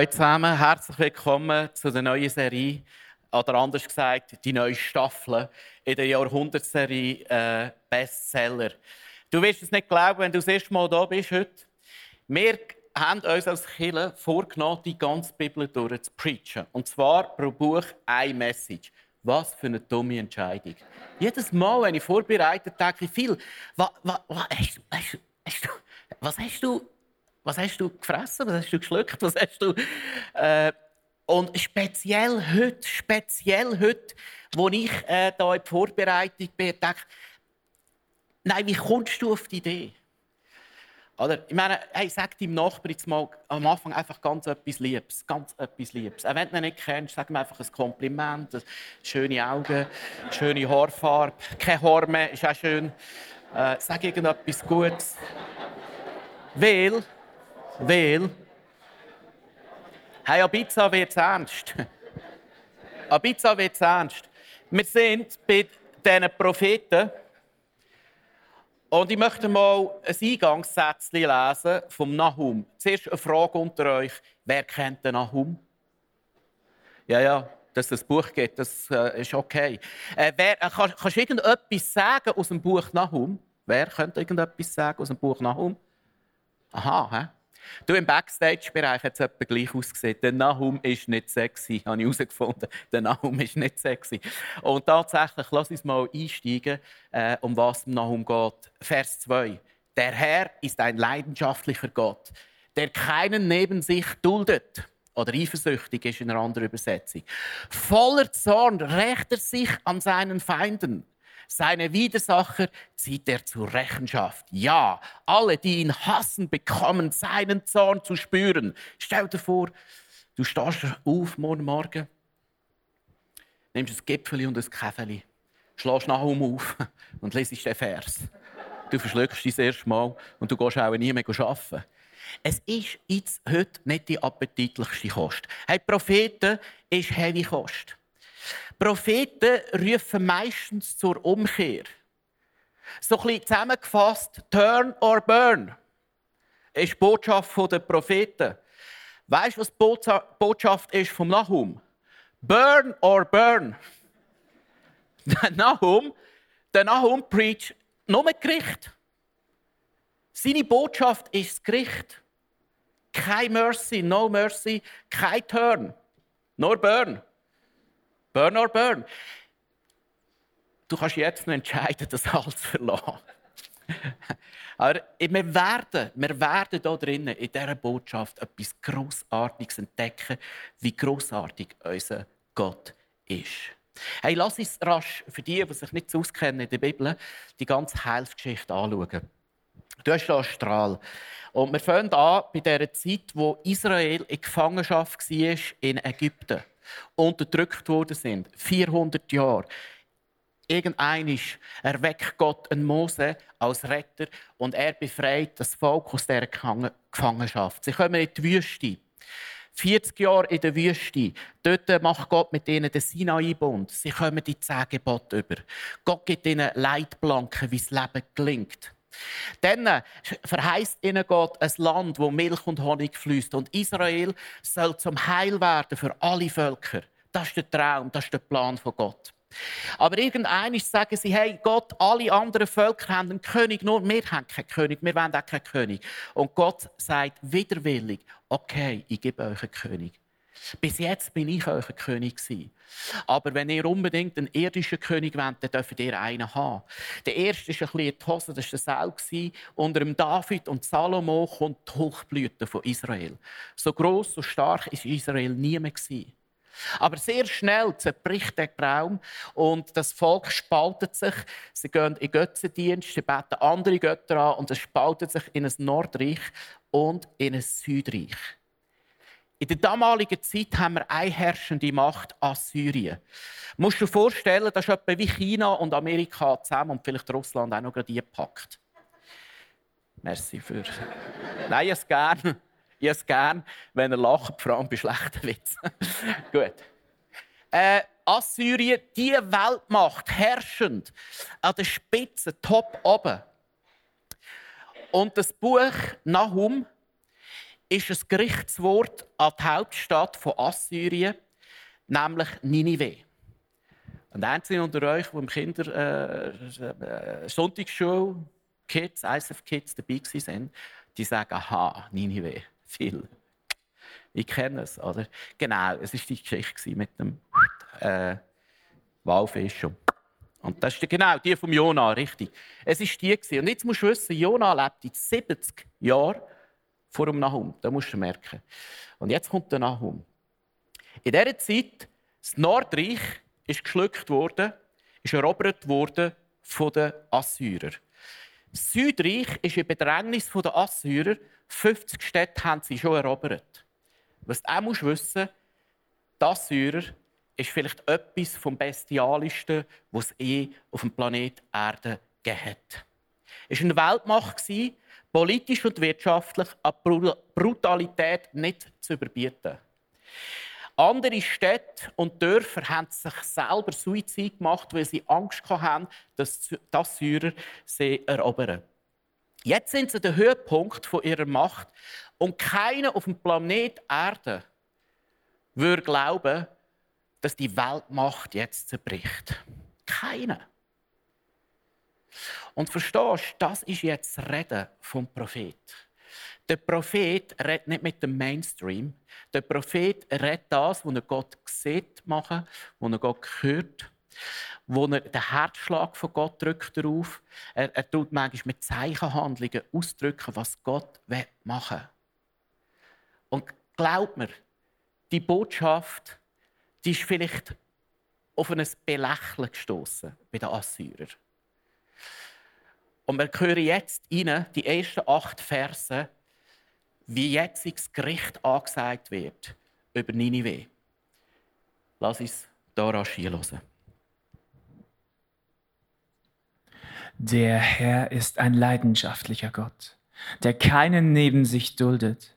Hallo zusammen, herzlich willkommen zu der neuen Serie, oder anders gesagt, die neue Staffel in der Jahrhundertserie äh, Bestseller. Du wirst es nicht glauben, wenn du das erste Mal da bist heute. Wir haben uns als Kirche vorgenommen, die ganze Bibel durch. Und zwar pro Buch eine Message. Was für eine dumme Entscheidung. Jedes Mal, wenn ich vorbereite, denke ich viel. Was, was, was, hast, du, hast du, was hast du was hast du gefressen? Was hast du geschluckt? Was hast du... Äh, und speziell heute, speziell heute, wo ich äh, da in die Vorbereitung bin, denke nein, wie kommst du auf die Idee? Oder, ich meine, hey, sag deinem Nachbarn jetzt mal am Anfang einfach ganz etwas Liebes. Ganz etwas Liebes. Auch wenn du ihn nicht kennst, sag ihm einfach ein Kompliment. Schöne Augen, schöne Haarfarbe, kein Haar mehr, ist auch schön. Äh, sag irgendetwas Gutes. Weil weil hey, Ibiza wird ernst. Ibiza wird ernst. Wir sind bei diesen Propheten und ich möchte mal ein Eingangssätzchen lesen vom Nahum. Zuerst eine Frage unter euch. Wer kennt den Nahum? Ja, ja, dass es ein Buch gibt, das äh, ist okay. Äh, wer, äh, kannst, kannst du irgendetwas sagen aus dem Buch Nahum? Wer könnte irgendetwas sagen aus dem Buch Nahum? Aha, hä? Du, im Backstage-Bereich hat es etwa gleich ausgesehen. Der Nahum ist nicht sexy, habe ich herausgefunden. Der Nahum ist nicht sexy. Und tatsächlich, lass uns mal einsteigen, äh, um was es Nahum geht. Vers 2. Der Herr ist ein leidenschaftlicher Gott, der keinen neben sich duldet. Oder eifersüchtig ist in einer anderen Übersetzung. Voller Zorn rächt er sich an seinen Feinden. Seine Widersacher zieht er zur Rechenschaft. Ja, alle, die ihn hassen, bekommen seinen Zorn zu spüren. Stell dir vor, du stehst auf morgen Morgen, nimmst ein Gipfeli und ein Käfeli, schlägst Nahum auf und lesest den Vers. Du verschluckst dich das erste Mal und du gehst auch nie mehr arbeiten. Es ist jetzt heute nicht die appetitlichste Kost. Hey, Propheten ist heavy Kost. Propheten rufen meistens zur Umkehr. So ein bisschen zusammengefasst, turn or burn, ist die Botschaft der Propheten. Weißt du, was die Botschaft ist vom Nahum? Burn or burn. Der Nahum, der Nahum preacht nur Gericht. Seine Botschaft ist das Gericht. Kein Mercy, no Mercy, kein Turn, nur Burn. Burn or burn. Du kannst jetzt noch entscheiden, das alles zu verlassen. Aber wir werden, wir werden hier drinnen in dieser Botschaft etwas Grossartiges entdecken, wie grossartig unser Gott ist. Hey, lass uns rasch für die, die sich nicht auskennen in der Bibel, die ganze Heilsgeschichte anschauen. Du hast einen Strahl. Und wir fangen an bei der Zeit, wo Israel in Gefangenschaft war in Ägypten unterdrückt worden sind. 400 Jahre. Irgendeinisch erweckt Gott einen Mose als Retter und er befreit das Volk aus dieser Gefangenschaft. Sie kommen in die Wüste. 40 Jahre in der Wüste. Dort macht Gott mit ihnen den Sinai-Bund. Sie kommen die zehn Gebote über. Gott gibt ihnen Leitplanken, wie das Leben gelingt. Dann äh, verheißt ihnen Gott ein Land, wo Milch und Honig fließt. Und Israel soll zum Heil werden für alle Völker. Das ist der Traum, das ist der Plan von Gott. Aber irgendwann sagen sie, hey Gott, alle anderen Völker haben einen König, nur wir haben keinen König, wir wollen auch keinen König. Und Gott sagt widerwillig, okay, ich gebe euch einen König. Bis jetzt bin ich euer König. Aber wenn ihr unbedingt einen irdischen König wollt, dann dürft ihr einen haben. Der erste war ein bisschen die Hose, das war der Saul. Unter dem David und Salomo kommt die Hochblüte von Israel. So groß, so stark war Israel nie mehr. Aber sehr schnell zerbricht der Traum und das Volk spaltet sich. Sie gehen in Götzendienst, sie beten andere Götter an und es spaltet sich in ein Nordreich und in ein Südreich. In der damaligen Zeit haben wir eine herrschende Macht, Assyrien. Du musst dir vorstellen, das ist etwa wie China und Amerika zusammen und vielleicht Russland auch noch gerade gepackt. Merci für. Nein, ich es gerne. Ich es gern, wenn er lacht, vor allem bei schlechten Witzen. Gut. Äh, Assyrien, die Weltmacht, herrschend, an der Spitze, top oben. Und das Buch Nahum ist ein Gerichtswort an die Hauptstadt von Assyrien, nämlich Ninive. Und einzelne unter euch, die im Kinder äh, äh, Sonntagsschule Kids, ISF Kids dabei waren, die sagen, aha, Ninive viel. Ich kenne es, oder? Genau, es war die Geschichte mit dem äh, Walfisch. Und das ist genau die vom Jona, richtig. Es ist die Und jetzt musst du wissen, Jona lebt in 70 Jahren vor dem Nahum. Das musst du merken. Und jetzt kommt der Nahum. In dieser Zeit, das Nordreich ist geschluckt worden, ist erobert worden von den Assyrern. Das Südreich ist in Bedrängnis der Assyrer 50 Städte haben sie schon erobert. Was du auch musst wissen die Assyrer ist vielleicht etwas vom Bestialischsten, was es eh auf dem Planet Erde gegeben hat. Es war eine Weltmacht, politisch und wirtschaftlich an Brutalität nicht zu überbieten. Andere Städte und Dörfer haben sich selber Suizid gemacht, weil sie Angst hatten, dass die Assyrer sie erobern. Jetzt sind sie der Höhepunkt ihrer Macht und keiner auf dem Planet Erde würde glauben, dass die Weltmacht jetzt zerbricht. Keiner. Und verstehst das ist jetzt das Reden vom Prophet. Der Prophet redet nicht mit dem Mainstream. Der Prophet redet das, was er Gott sieht machen, was er Gott hört wo er den Herzschlag von Gott drückt darauf. Er, er tut manchmal mit Zeichenhandlungen ausdrücken, was Gott machen will. Und glaubt mir, die Botschaft, die ist vielleicht auf ein Belächeln gestoßen bei den Assyrern. Und wir hören jetzt rein, die ersten acht Verse, wie jetzt das Gericht angesagt wird über Ninive. Lass uns da rasch hören. Der Herr ist ein leidenschaftlicher Gott, der keinen neben sich duldet.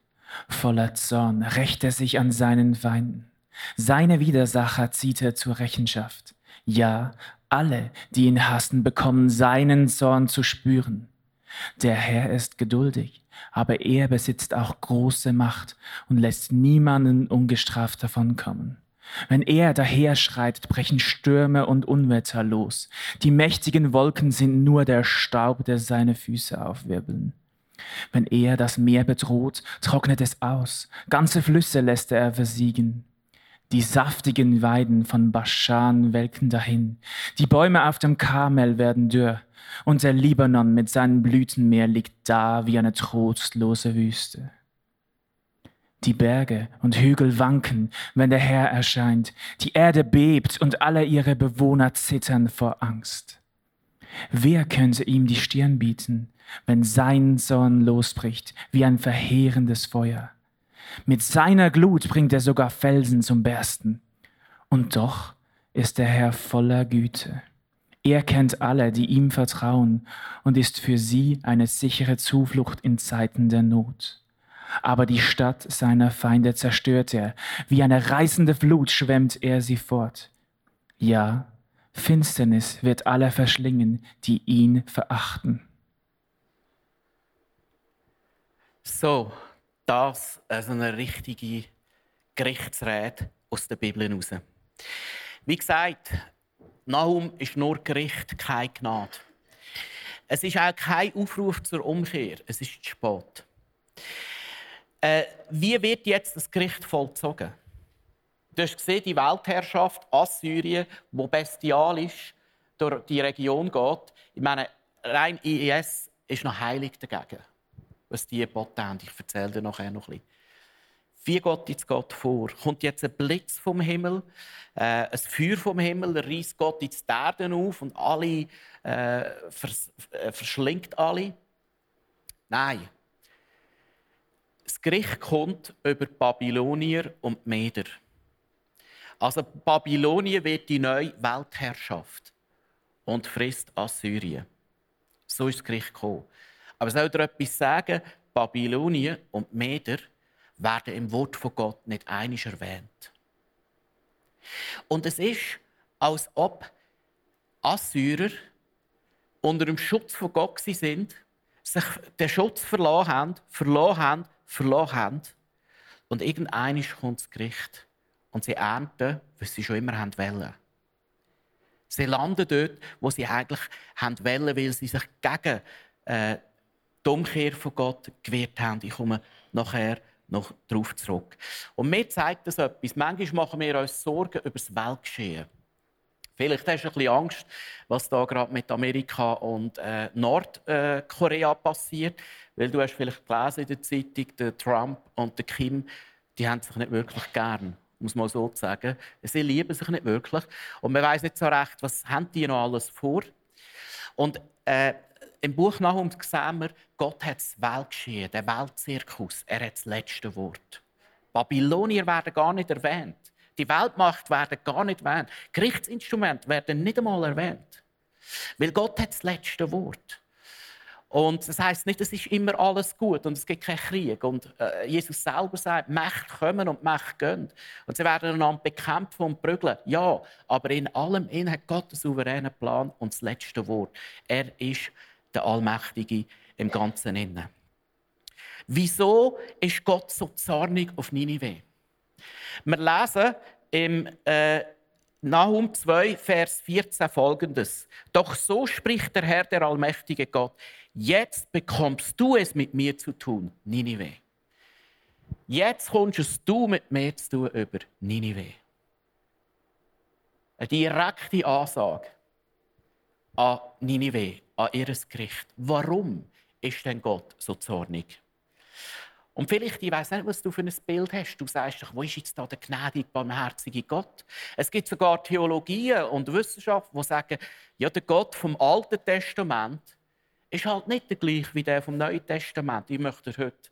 Voller Zorn rächt er sich an seinen Feinden. Seine Widersacher zieht er zur Rechenschaft. Ja, alle, die ihn hassen, bekommen seinen Zorn zu spüren. Der Herr ist geduldig, aber er besitzt auch große Macht und lässt niemanden ungestraft davonkommen. Wenn er daherschreitet, brechen Stürme und Unwetter los. Die mächtigen Wolken sind nur der Staub, der seine Füße aufwirbeln. Wenn er das Meer bedroht, trocknet es aus. Ganze Flüsse lässt er versiegen. Die saftigen Weiden von Baschan welken dahin. Die Bäume auf dem Karmel werden dürr. Und der Libanon mit seinem Blütenmeer liegt da wie eine trostlose Wüste. Die Berge und Hügel wanken, wenn der Herr erscheint. Die Erde bebt und alle ihre Bewohner zittern vor Angst. Wer könnte ihm die Stirn bieten, wenn sein Zorn losbricht wie ein verheerendes Feuer? Mit seiner Glut bringt er sogar Felsen zum Bersten. Und doch ist der Herr voller Güte. Er kennt alle, die ihm vertrauen und ist für sie eine sichere Zuflucht in Zeiten der Not aber die Stadt seiner Feinde zerstört er. Wie eine reißende Flut schwemmt er sie fort. Ja, Finsternis wird alle verschlingen, die ihn verachten. So, das ist eine richtige Gerichtsrede aus der Bibel heraus. Wie gesagt, Nahum ist nur Gericht, keine Gnade. Es ist auch kein Aufruf zur Umkehr, es ist zu spät. Äh, wie wird jetzt das Gericht vollzogen? Du hast gesehen, die Weltherrschaft Assyrien, wo bestialisch durch die Region geht. Ich meine, rein IS ist noch heilig dagegen, was die Boten haben. Ich erzähle dir nachher noch ein bisschen. Wie geht jetzt Gott vor? Kommt jetzt ein Blitz vom Himmel, äh, ein Feuer vom Himmel, reißt Gott jetzt die Erde auf und alle äh, vers äh, verschlingt alle? Nein. Das Gericht kommt über Babylonier und Meder. Also Babylonien wird die neue Weltherrschaft und frisst Assyrien. So ist das Gericht gekommen. Aber soll dir etwas sagen? Babylonien und Meder werden im Wort von Gott nicht einig erwähnt. Und es ist, als ob Assyrer unter dem Schutz von Gott sind, sich den Schutz verloren haben, verloren haben, verloren haben. Und irgendein kommt das Gericht. Und sie ernten, was sie schon immer wollen. Sie landen dort, wo sie eigentlich wollen, weil sie sich gegen äh, die Umkehr von Gott gewehrt haben. Ich komme nachher noch darauf zurück. Und mir zeigt das etwas. Manchmal machen wir uns Sorgen über das Weltgeschehen. Vielleicht hast du ein bisschen Angst, was da gerade mit Amerika und äh, Nordkorea passiert, weil du hast vielleicht gelesen in der Zeitung, der Trump und der Kim, die haben sich nicht wirklich gern, muss man so sagen. Sie lieben sich nicht wirklich und man weiß nicht so recht, was haben die noch alles vor. Und äh, im Buch Nahum sehen wir, Gott hat das Weltgeschehen, den Weltzirkus. Er hat das letzte Wort. Babylonier werden gar nicht erwähnt. Die Weltmacht werden gar nicht erwähnt. Gerichtsinstrumente werden nicht einmal erwähnt. Weil Gott hat das letzte Wort. Und das heißt nicht, es ist immer alles gut und es gibt keinen Krieg. Und äh, Jesus selber sagt, Mächte kommen und Mächte gehen. Und sie werden einander bekämpfen und prügeln. Ja, aber in allem in hat Gott einen souveränen Plan und das letzte Wort. Er ist der Allmächtige im Ganzen inne. Wieso ist Gott so zornig auf Ninive? Wir lesen im äh, Nahum 2, Vers 14 folgendes. Doch so spricht der Herr, der allmächtige Gott. Jetzt bekommst du es mit mir zu tun, Ninive. Jetzt kommst es du mit mir zu tun über Ninive. Eine direkte Ansage an Ninive, an ihr Gericht. Warum ist denn Gott so zornig? Und vielleicht, ich weiß nicht, was du für ein Bild hast. Du sagst doch, wo ist jetzt da der gnädige, barmherzige Gott? Es gibt sogar Theologien und Wissenschaft, die sagen, ja, der Gott vom Alten Testament ist halt nicht der gleiche wie der vom Neuen Testament. Ich möchte dir heute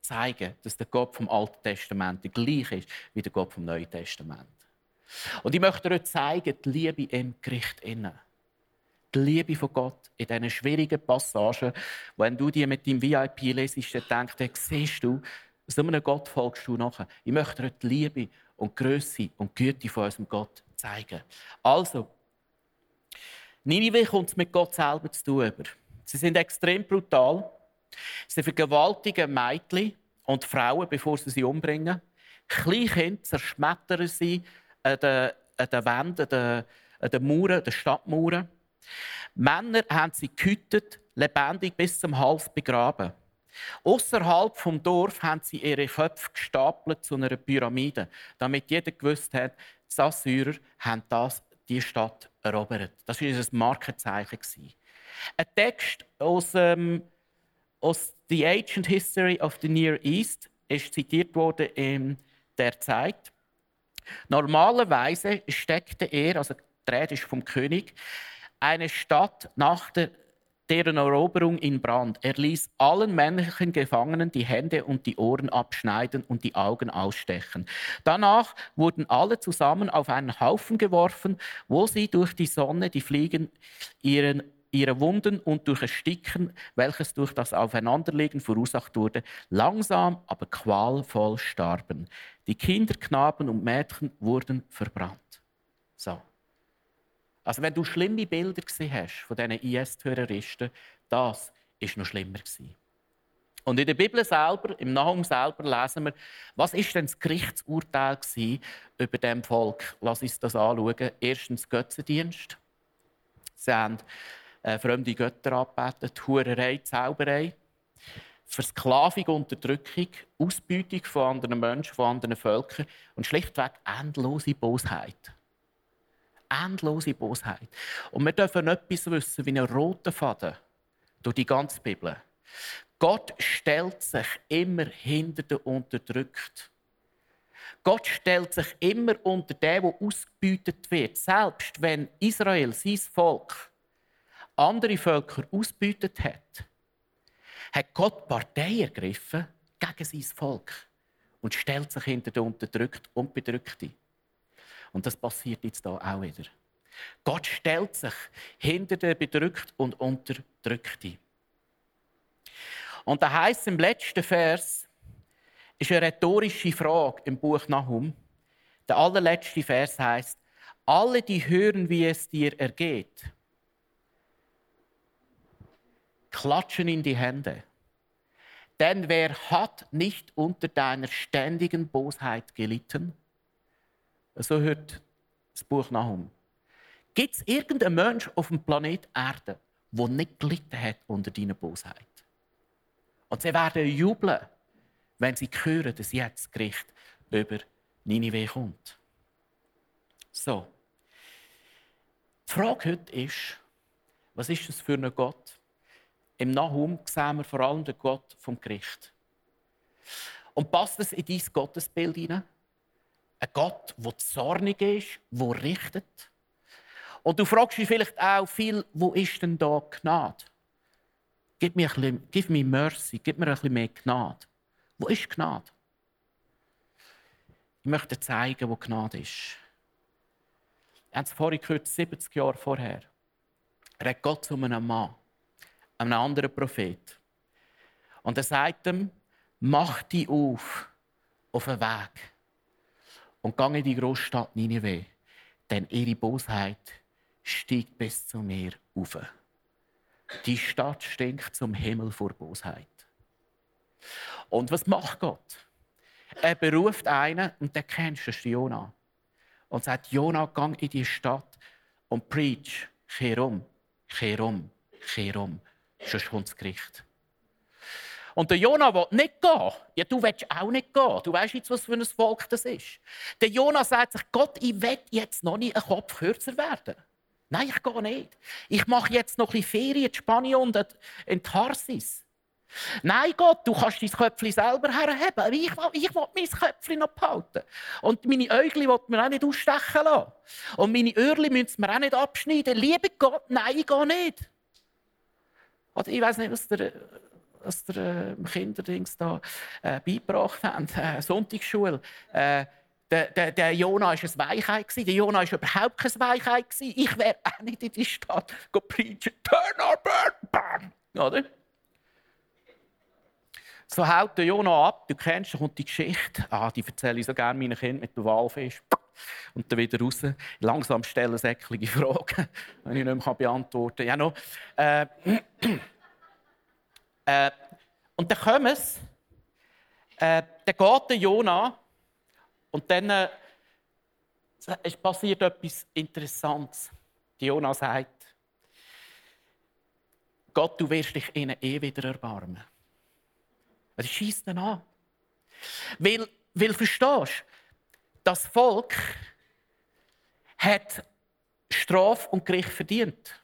zeigen, dass der Gott vom Alten Testament der gleiche ist wie der Gott vom Neuen Testament. Und ich möchte dir heute zeigen, die Liebe im Gericht innen die Liebe von Gott in diesen schwierigen Passagen. Wenn du die mit deinem VIP lesest, dann denkst du, siehst du, so einem Gott folgst du nachher. Ich möchte dir die Liebe und die Größe und die Güte von unserem Gott zeigen. Also, Ninive kommt es mit Gott selber zu tun. Sie sind extrem brutal. Sie vergewaltigen Mädchen und Frauen, bevor sie sie umbringen. Kleinkinder zerschmettern sie an den, an den Wänden, an den Mauern, den Stadtmauern. Männer haben sie gehütet, lebendig bis zum Hals begraben. Außerhalb vom Dorf haben sie ihre Köpfe gestapelt zu einer Pyramide, damit jeder gewusst hat, die Assyrer haben das, die Stadt erobert. Das war ein Markenzeichen. Ein Text aus, ähm, aus The Ancient History of the Near East ist zitiert worden in der Zeit. Normalerweise steckte er, also die Rede ist vom König, eine Stadt nach der, deren Eroberung in Brand. Er ließ allen männlichen Gefangenen die Hände und die Ohren abschneiden und die Augen ausstechen. Danach wurden alle zusammen auf einen Haufen geworfen, wo sie durch die Sonne, die Fliegen, ihren ihre Wunden und durch Ersticken, welches durch das Aufeinanderlegen verursacht wurde, langsam, aber qualvoll starben. Die Kinder, Knaben und Mädchen wurden verbrannt. So. Also wenn du schlimme Bilder gesehen hast von diesen IS-Terroristen, das ist noch schlimmer gewesen. Und in der Bibel selber, im Nahum selber lesen wir, was ist denn das Gerichtsurteil über dem Volk? Lass uns das anschauen. Erstens Götzendienst. Sie haben äh, fremde Götter angebetet, Hurerei, Zauberei, Versklavung, Unterdrückung, Ausbeutung von anderen Menschen, von anderen Völkern und schlichtweg endlose Bosheit endlose Bosheit. Und wir dürfen etwas wissen wie einen roten Faden durch die ganze Bibel. Gott stellt sich immer hinter den Unterdrückten. Gott stellt sich immer unter den, der ausgebeutet wird. Selbst wenn Israel, sein Volk, andere Völker ausgebeutet hat, hat Gott Partei ergriffen gegen sein Volk und stellt sich hinter den Unterdrückten und Bedrückten. Und das passiert jetzt hier auch wieder. Gott stellt sich hinter den Bedrückten und Unterdrückten. Und da heißt im letzten Vers, ist eine rhetorische Frage im Buch Nahum. Der allerletzte Vers heißt: Alle, die hören, wie es dir ergeht, klatschen in die Hände. Denn wer hat nicht unter deiner ständigen Bosheit gelitten? So hört das Buch Nahum. Gibt es irgendeinen Mensch auf dem Planet Erde, der nicht gelitten hat unter deiner Bosheit? Und sie werden jubeln, wenn sie hören, dass jetzt das Gericht über Ninive kommt. So. Die Frage heute ist, was ist das für ein Gott? Im Nahum sehen wir vor allem den Gott vom Gericht. Und passt das in dein Gottesbild hinein? Ein Gott, der zornig ist, der richtet. Und du fragst dich vielleicht auch viel, wo ist denn da Gnade? Gib mir, ein bisschen, gib Mercy, gib mir ein bisschen mehr Gnade. Wo ist Gnade? Ich möchte zeigen, wo Gnade ist. Wir haben es vorhin gehört, 70 Jahre vorher. Redet Gott zu einem Mann, einem anderen Prophet. Und er sagt ihm, mach dich auf, auf den Weg. Und geh in die Großstadt Nineveh, denn ihre Bosheit steigt bis zu mir auf. Die Stadt stinkt zum Himmel vor Bosheit. Und was macht Gott? Er beruft einen, und der kennst du, das ist Jona. Und sagt, Jona, geh in die Stadt und preach, kehr um, kehr um, kehr um. Sonst kommt das Gericht. Und der Jona will nicht gehen. Ja, du willst auch nicht gehen. Du weißt jetzt, was für ein Volk das ist. Der Jona sagt sich, Gott, ich will jetzt noch nicht einen Kopf kürzer werden. Nein, ich gehe nicht. Ich mache jetzt noch ein bisschen Ferien in Spanien und in Tarsis. Nein, Gott, du kannst dein Köpfchen selber herheben, ich, ich will mein Köpfchen noch behalten. Und meine Äugel will man auch nicht ausstechen lassen. Und meine Öhrchen müssen wir auch nicht abschneiden. Liebe Gott, nein, ich gehe nicht. Oder ich weiß nicht, was der, was der äh, Kinderdings da äh, beigebracht haben, äh, Sonntagsschule. Äh, der, der, der Jona war ein Weichheit. Der Jona war überhaupt kein Weichheit. Ich wäre auch nicht in die Stadt preachen. Turn or burn! Bam! Oder? So haut der Jona ab. Du kennst, da die Geschichte. Ah, die erzähle ich so gerne meinen Kindern mit dem Walfisch. Und dann wieder raus. Langsam stellen säcklige Fragen, die ich nicht mehr beantworten kann. Ja, noch. Äh, äh, und dann kommen es. Äh, dann geht der Jona und dann äh, passiert etwas Interessantes. Die Jona sagt, Gott, du wirst dich ihnen eh wieder erbarmen. Es schießt dann an. Weil, weil verstehst das Volk hat Strafe und Gericht verdient.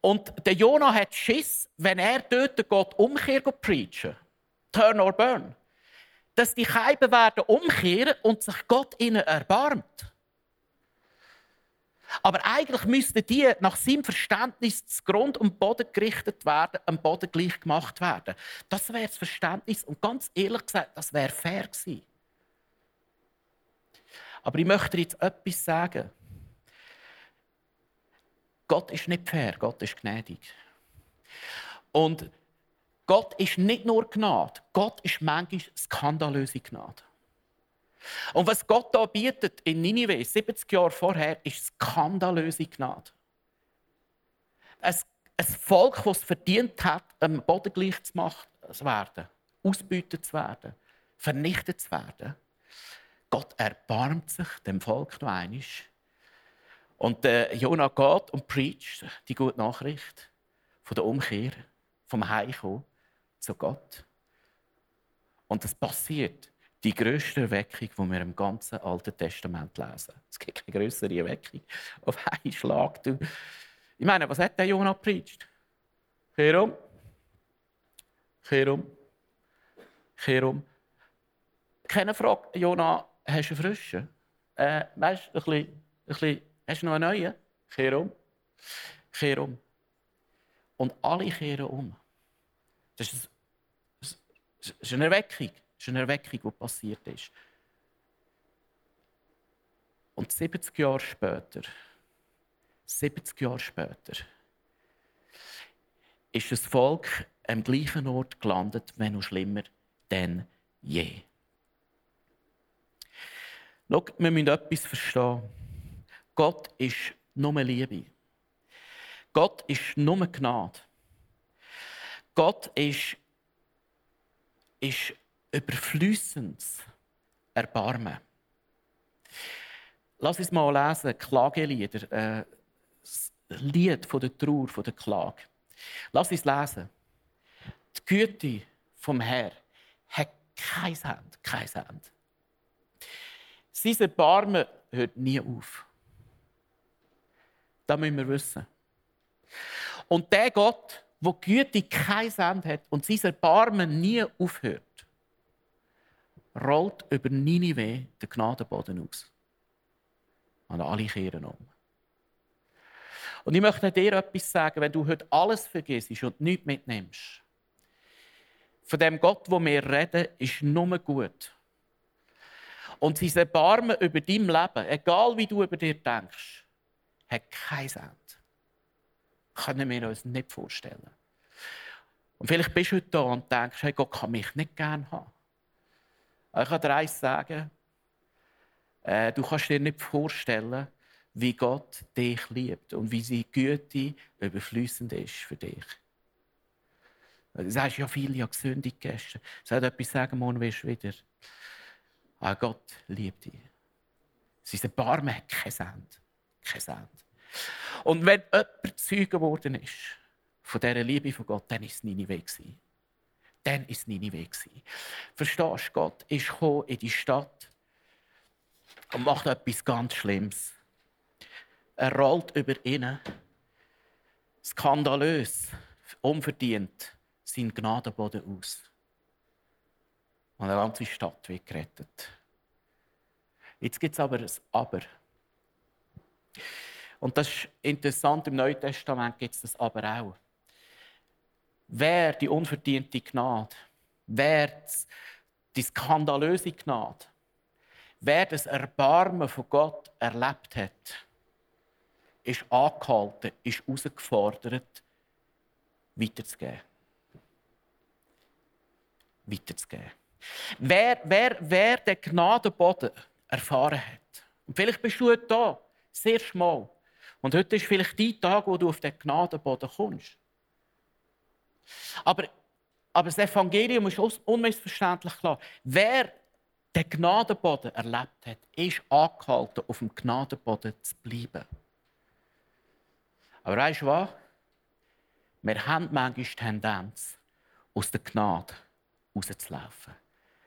Und der Jona hat Schiss, wenn er dort Gott Umkehr preachen, turn or burn, dass die Scheiben werden umkehren und sich Gott ihnen erbarmt. Aber eigentlich müssten die nach seinem Verständnis zu Grund und Boden gerichtet werden, am Boden gleich gemacht werden. Das wäre das Verständnis. Und ganz ehrlich gesagt, das wäre fair gewesen. Aber ich möchte jetzt etwas sagen. Gott ist nicht fair, Gott ist gnädig. Und Gott ist nicht nur Gnade, Gott ist manchmal skandalöse Gnade. Und was Gott da bietet in Ninive, 70 Jahre vorher, ist skandalöse Gnade. Ein, ein Volk, das es verdient hat, am Boden gleich zu werden, ausbeutet zu werden, vernichtet zu werden. Gott erbarmt sich dem Volk noch einmal. Und äh, Jonah geht und preacht die gute Nachricht von der Umkehr, vom Heimkommen zu Gott. Und das passiert. Die grösste Erweckung, die wir im ganzen Alten Testament lesen. Es gibt keine größere Erweckung auf einen Schlag. Du. Ich meine, was hat der Jonah preacht? Kehr um. Kehr keine Frage, Jona, hast du einen frischen? Äh, weißt du, ein bisschen, ein bisschen, hast du noch einen neuen? Kehr um. Kehr um. Und alle kehren um. Das ist, das ist eine Erweckung. Das ist eine Erweckung, die passiert ist. Und 70 Jahre später, 70 Jahre später, ist das Volk am gleichen Ort gelandet, wenn noch schlimmer denn je. Schau, wir müssen etwas verstehen. Gott ist nur Liebe. Gott ist nur Gnade. Gott ist, ist überflüssendes Erbarmen. Lass uns mal lesen, Klagelieder, äh, das Lied von der Trauer, von der Klage. Lass uns lesen. Die Güte vom Herrn hat kein Hand, kein Hand. Sein Erbarmen hört nie auf. Das müssen wir wissen. Und der Gott, der Güte kein Ende hat und sein Erbarmen nie aufhört, rollt über Ninive den Gnadenboden aus. Und alle kehren um. Und ich möchte dir etwas sagen, wenn du heute alles vergisst und nichts mitnimmst. Von dem Gott, wo wir reden, ist nur gut. Und sein Erbarmen über dein Leben, egal wie du über dir denkst, hat kein Ende. Können wir uns nicht vorstellen. Und vielleicht bist du heute da und denkst, hey, Gott kann mich nicht gerne haben. Ich kann dir eins sagen, äh, du kannst dir nicht vorstellen, wie Gott dich liebt und wie seine Güte überflüssend ist für dich. Du sagst ja viel, ja gesündigt gestern. Soll etwas sagen, morgen wirst du wieder. Aber Gott liebt dich. Sein Erbarmen hat kein Ende. Kein Ende. Und wenn jemand Zeuge geworden ist von dieser Liebe von Gott, dann war es Ninive. Dann war es Ninive. Verstehst du, Gott ist in die Stadt und macht etwas ganz Schlimmes. Er rollt über ihn, skandalös, unverdient, seinen Gnadenboden aus. Und eine ganze Stadt wird gerettet. Jetzt gibt es aber ein Aber. Und das ist interessant, im Neuen Testament gibt es das aber auch. Wer die unverdiente Gnade, wer die skandalöse Gnade, wer das Erbarmen von Gott erlebt hat, ist angehalten, ist herausgefordert, weiterzugeben. Weiterzugeben. Wer, wer, wer den Gnadenboden erfahren hat, und vielleicht bist du da, sehr schmal, und heute ist vielleicht dein Tag, wo du auf den Gnadenboden kommst. Aber, aber das Evangelium ist unmissverständlich klar. Wer den Gnadenboden erlebt hat, ist angehalten, auf dem Gnadenboden zu bleiben. Aber weißt du was? Wir haben manchmal die Tendenz, aus der Gnade rauszulaufen.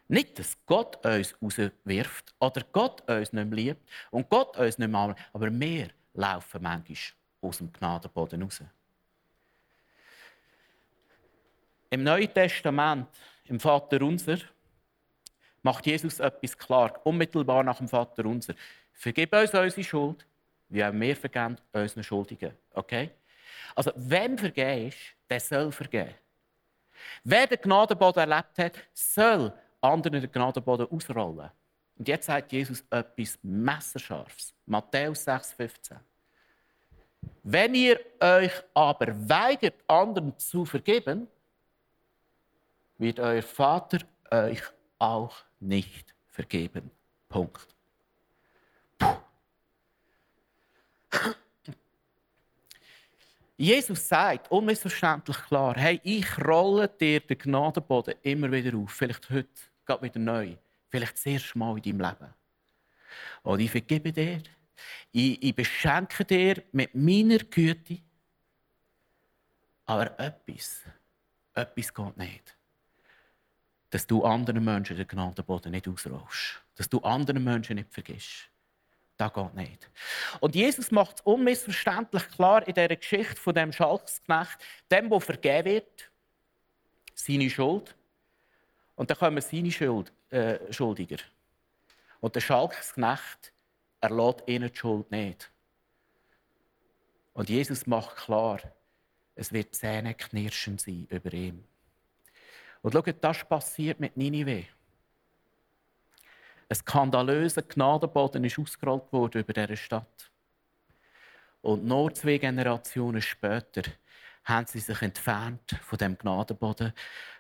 Nicht, dass Gott uns rauswirft oder Gott uns nicht mehr liebt und Gott uns nicht mehr aber wir laufen manchmal aus dem Gnadenboden raus. Im Neuen Testament, im Vater Unser, macht Jesus etwas klar, unmittelbar nach dem Vater Unser. Vergib uns unsere Schuld, wie auch wir vergeben unseren Schuldigen. Okay? Also, wem vergehst, der soll vergeben. Wer den Gnadenboden erlebt hat, soll anderen den Gnadenboden ausrollen. Und jetzt sagt Jesus etwas Messerscharfes. Matthäus 6,15. Wenn ihr euch aber weigert, anderen zu vergeben, wird euer Vater euch auch nicht vergeben. Punkt. Jesus sagt unmissverständlich klar: Hey, ich rolle dir den Gnadenboden immer wieder auf. Vielleicht heute, gerade wieder neu. Vielleicht das erste Mal in deinem Leben. Und ich vergebe dir. Ich, ich beschenke dir mit meiner Güte. Aber etwas, etwas geht nicht dass du anderen Menschen den Gnadenboden nicht ausrollst. Dass du anderen Menschen nicht vergisst. Das geht nicht. Und Jesus macht es unmissverständlich klar in dieser Geschichte von dem Schalksknecht, dem, der vergeben wird, seine Schuld. Und dann wir seine Schuld Mitschuldiger. Und der Schalksknecht, er ihnen die Schuld nicht. Und Jesus macht klar, es wird Zähneknirschen sein über ihm. Und schaut, das passiert mit Ninive. Ein skandalöser Gnadenboden ist ausgerollt worden über dieser Stadt. Und nur zwei Generationen später haben sie sich entfernt von dem Gnadenboden,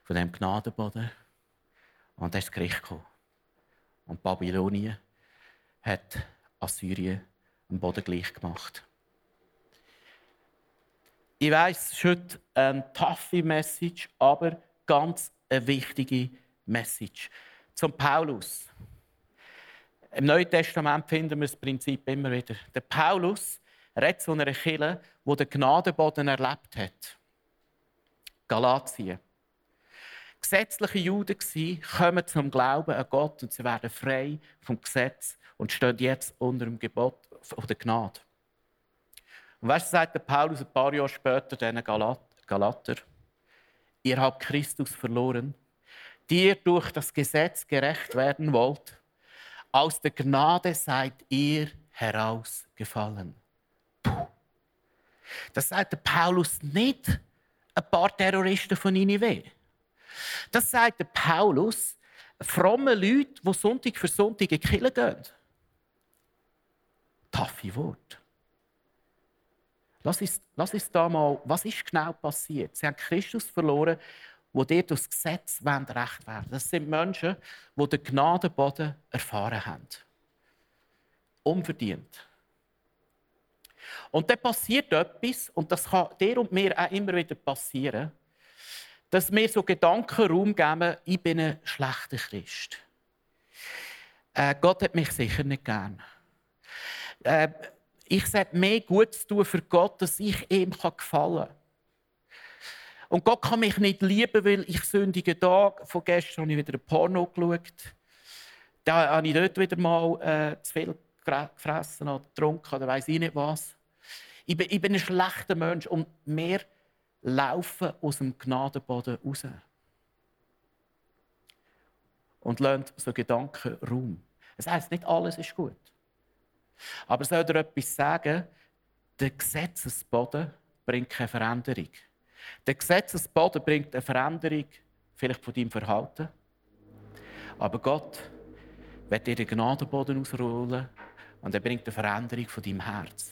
von dem Gnadenboden. Und dann ist das Gericht gekommen. Und Babylonien hat Assyrien am Boden gleich gemacht. Ich weiß, es ist heute eine taffe Message, aber ganz eine wichtige Message. Zum Paulus. Im Neuen Testament finden wir das Prinzip immer wieder. Der Paulus redet von einer Kirche, die den Gnadenboden erlebt hat. Galatien. Gesetzliche Juden waren, kommen zum Glauben an Gott und sie werden frei vom Gesetz und stehen jetzt unter dem Gebot der Gnade. Und du, sagt der Paulus ein paar Jahre später diesen Galater, ihr habt Christus verloren, die ihr durch das Gesetz gerecht werden wollt. Aus der Gnade seid ihr herausgefallen. Puh. Das sagt der Paulus nicht ein paar Terroristen von Ninive. Das sagt der Paulus fromme Leute, die Sonntag für Sonntag in die gehen. Taffe Wort. Lass uns, lass uns da mal, was ist genau passiert? Sie haben Christus verloren, wo durch das Gesetz recht werden Das sind Menschen, die den Gnadenboden erfahren haben. Unverdient. Und dann passiert etwas, und das kann dir und mir auch immer wieder passieren, dass wir so Gedanken Raum geben, ich bin ein schlechter Christ. Äh, Gott hat mich sicher nicht gern. Äh, ich sollte mehr Gutes tun für Gott, dass ich ihm gefallen kann. Und Gott kann mich nicht lieben, weil ich sündige da. Von gestern habe ich wieder ein Porno geschaut. Da habe ich dort wieder mal äh, zu viel gefressen oder getrunken oder weiß ich nicht was. Ich bin, ich bin ein schlechter Mensch und wir laufen aus dem Gnadenboden raus. Und lassen so Gedanken Raum. Das heisst, nicht alles ist gut. Aber soll dir etwas sagen? Der Gesetzesboden bringt keine Veränderung. Der Gesetzesboden bringt eine Veränderung, vielleicht von deinem Verhalten. Aber Gott wird dir den Gnadenboden ausrollen und er bringt eine Veränderung von deinem Herz.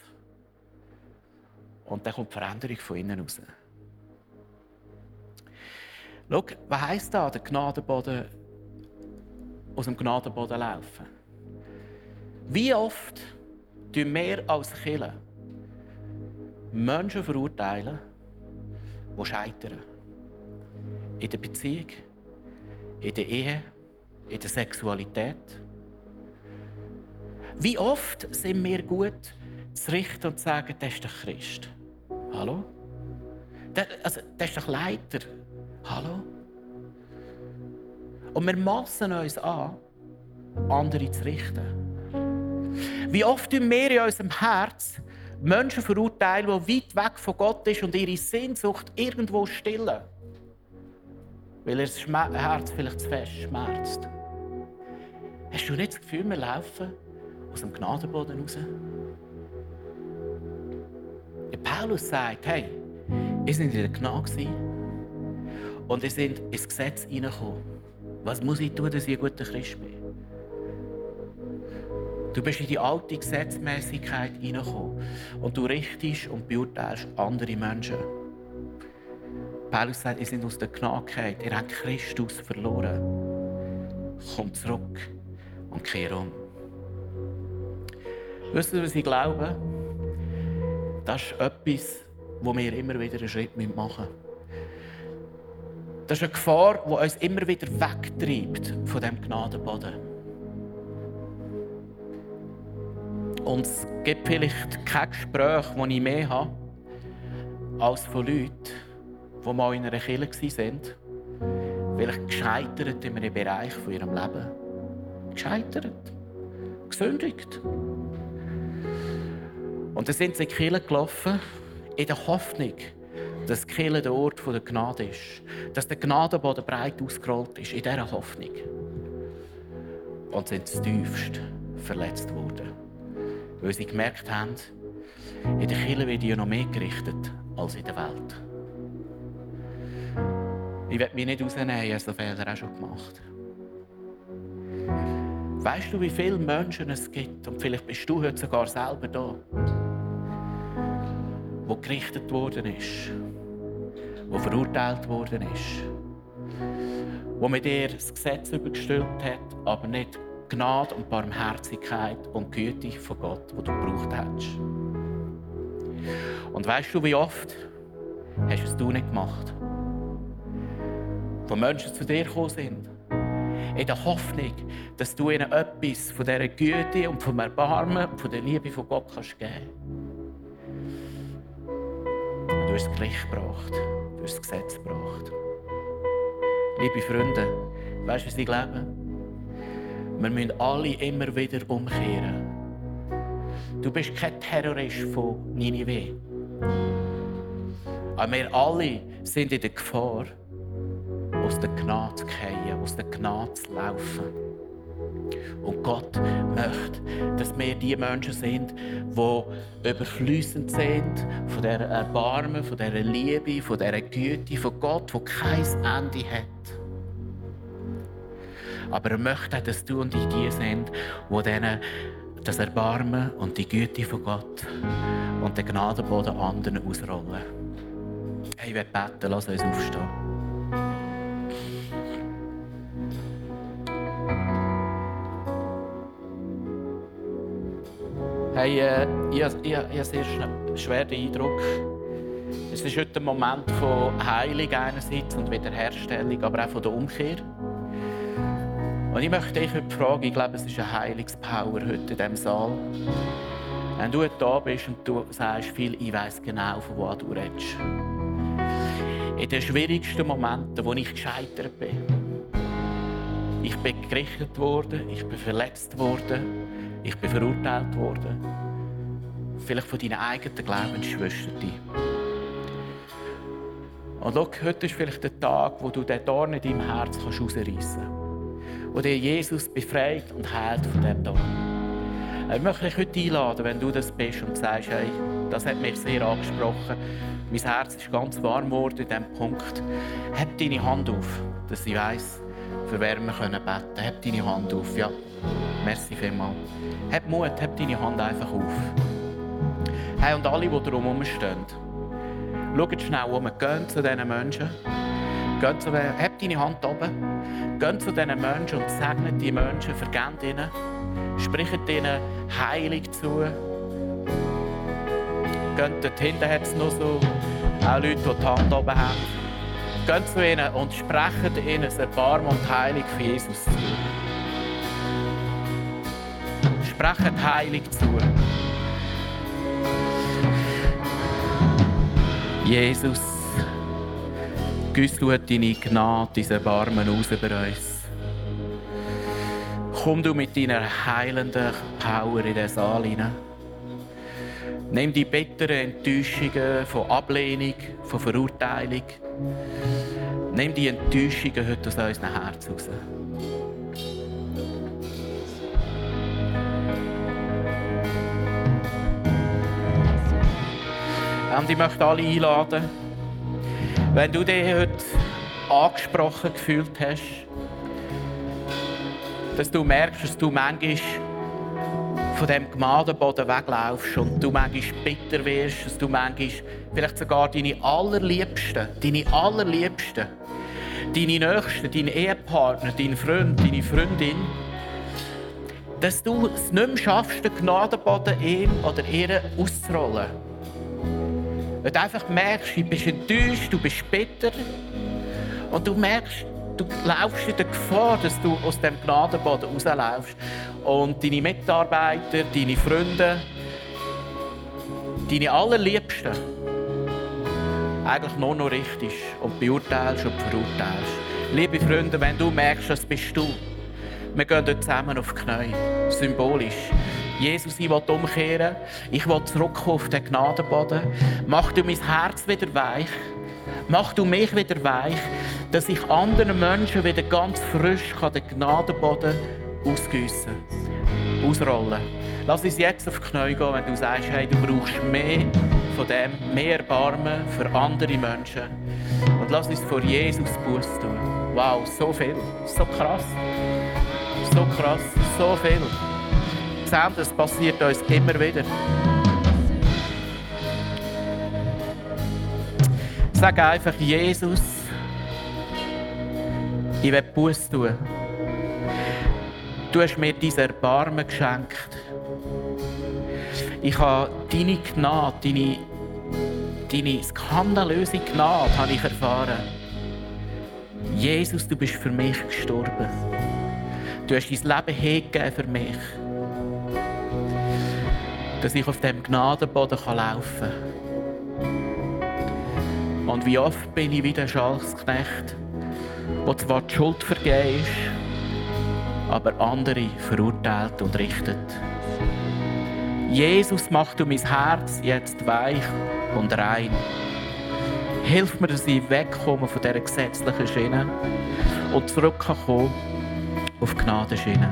Und dann kommt die Veränderung von innen raus. Schau, was heisst da, der Gnadenboden aus dem Gnadenboden laufen? Wie oft tun wir als Killer Menschen verurteilen, die scheitern? In der Beziehung, in der Ehe, in der Sexualität. Wie oft sind wir gut zu richten und zu sagen, das ist der Christ? Hallo? Das, also, das ist doch Leiter. Hallo? Und wir massen uns an, andere zu richten. Wie oft tun wir in unserem Herz Menschen verurteilen, die weit weg von Gott sind und ihre Sehnsucht irgendwo stillen. Weil ihr Herz vielleicht zu fest schmerzt. Hast du nicht das Gefühl, wir laufen aus dem Gnadenboden raus? Paulus sagt, hey, ihr seid in der Gnade und ihr seid ins Gesetz hineingekommen. Was muss ich tun, dass ich ein guter Christ bin? Du bist in die alte Gesetzmäßigkeit hineingekommen und du richtest und beurteilst andere Menschen. Paulus sagt, ihr seid aus der Gnade ihr habt Christus verloren. Komm zurück und kehr um. Wisst ihr, was ich glaube? Das ist etwas, wo wir immer wieder einen Schritt machen müssen. Das ist eine Gefahr, die uns immer wieder wegtreibt von diesem Gnadenboden. Und es gibt vielleicht kein Gespräch, das ich mehr habe, als von Leuten, die mal in einer Kirche waren, vielleicht gescheitert in einem Bereich von ihrem Leben. Gescheitert. Gesündigt. Und dann sind sie in die Kirche gelaufen, in der Hoffnung, dass die Kirche der Ort der Gnade ist. Dass der Gnadenboden breit ausgerollt ist, in dieser Hoffnung. und sind tiefst verletzt worden. Weil sie gemerkt haben, in der Kirche wird ja noch mehr gerichtet als in der Welt. Ich werde mich nicht rausnehmen, ich habe so Fehler auch schon gemacht. Weißt du, wie viele Menschen es gibt, und vielleicht bist du heute sogar selber da, wo gerichtet worden ist, wo verurteilt worden ist, wo mit dir das Gesetz übergestülpt hat, aber nicht Gnade und Barmherzigkeit und Güte von Gott, die du gebraucht hast. Und weißt du, wie oft hast es du nicht gemacht? Wo Menschen zu dir gekommen sind, in der Hoffnung, dass du ihnen etwas von dieser Güte und vom Erbarmen und von der Liebe von Gott kannst geben kannst. Du hast das Gericht gebracht, du hast das Gesetz gebracht. Liebe Freunde, weißt du, was ich glaube? Wir müssen alle immer wieder umkehren. Du bist kein Terrorist von Ninive. Aber wir alle sind in der Gefahr, aus der Gnade zu fallen, aus der Gnade zu laufen. Und Gott möchte, dass wir die Menschen sind, die überfließend sind von dieser Erbarmen, von dieser Liebe, von dieser Güte von Gott, die kein Ende hat. Aber er möchte auch, dass du und ich die sind, die denen das Erbarmen und die Güte von Gott und den Gnadenboden anderen ausrollen. Ich werde beten, lass uns aufstehen. Hey, äh, ich, ich, ich habe sehr schwer den Eindruck, es ist heute ein Moment von Heilung einerseits und Wiederherstellung, aber auch von der Umkehr. Und ich möchte dich heute fragen, ich glaube, es ist eine Heilungspower heute in diesem Saal. Wenn du da bist und du sagst viel, ich weiß genau, von wo du redest. In den schwierigsten Momenten, wo ich gescheitert bin. Ich bin gerichtet worden, ich bin verletzt worden, ich bin verurteilt worden. Vielleicht von deinen eigenen Glaubensschwestern. Und schau, heute ist vielleicht der Tag, wo du den Dorn in deinem Herz herausreißen kannst. Wo dir Jesus befreit und heilt von diesem Dorn. Ich möchte dich heute einladen, wenn du das bist und sagst, hey, das hat mich sehr angesprochen. Mein Herz ist ganz warm geworden in diesem Punkt. Heb deine Hand auf, dass ich weiss, für wer wir beten können. Heb deine Hand auf, ja. Merci vielmals. Hab Mut, hab deine Hand einfach auf. Hey, und alle, die drumherum stehen, schaut schnell um, geht zu diesen Menschen. Geht zu, hab deine Hand oben. Geht zu diesen Menschen und segnet die Menschen, vergebt ihnen. Spricht ihnen heilig zu. Geht dort hinten hat es noch so auch Leute, die die Hand oben haben. Geht zu ihnen und sprecht ihnen das Erbarmen und Heilig für Jesus zu. Sprechen heilig zu. Jesus, gießt du deine Gnade, diese Erbarmen aus über uns. Komm du mit deiner heilenden Power in den Saal hinein. Nimm die bitteren Enttäuschungen von Ablehnung, von Verurteilung. Nimm die Enttäuschungen heute aus unserem Herz raus. Und ich möchte alle einladen, wenn du dich heute angesprochen gefühlt hast, dass du merkst, dass du manchmal von dem Gnadenboden weglaufst und du manchmal bitter wirst, dass du manchmal vielleicht sogar deine allerliebsten, deine allerliebsten, deine Nächsten, deinen Ehepartner, deinen Freund, deine Freundin, dass du es nicht mehr schaffst, den Gnadenboden ihm oder ihr auszurollen. Wenn du einfach merkst, du bist enttäuscht, du bist bitter und du merkst, du laufst in der Gefahr, dass du aus dem Gnadenboden rauslaufst und deine Mitarbeiter, deine Freunde, deine allerliebsten eigentlich nur noch richtig und beurteilst und verurteilst. Liebe Freunde, wenn du merkst, das bist du, wir gehen dort zusammen auf die Knie, symbolisch. Jesus, ich will umkehren. Ich will zurückkommen auf den Gnadenboden. Mach du mein Herz wieder weich. Mach du mich wieder weich, dass ich anderen Menschen wieder ganz frisch den Gnadenboden ausgüssen, ausrollen. Lass uns jetzt auf die Knie gehen, wenn du sagst, hey, du brauchst mehr von dem, mehr Erbarmen für andere Menschen. Und lass uns vor Jesus Buß tun. Wow, so viel, so krass, so krass, so viel. Seht, das passiert uns immer wieder. Sag einfach, Jesus, ich will Buß tun. Du hast mir dein Erbarmen geschenkt. Ich habe deine Gnade, deine, deine skandalöse Gnade habe ich erfahren. Jesus, du bist für mich gestorben. Du hast dein Leben hingegeben für mich. Dass ich auf dem Gnadenboden laufen kann. Und wie oft bin ich wie der Schalksknecht, der zwar die Schuld vergeben ist, aber andere verurteilt und richtet. Jesus, mach du mein Herz jetzt weich und rein. Hilf mir, dass ich wegkomme von dieser gesetzlichen Schiene und zurückkomme auf Gnadenschiene.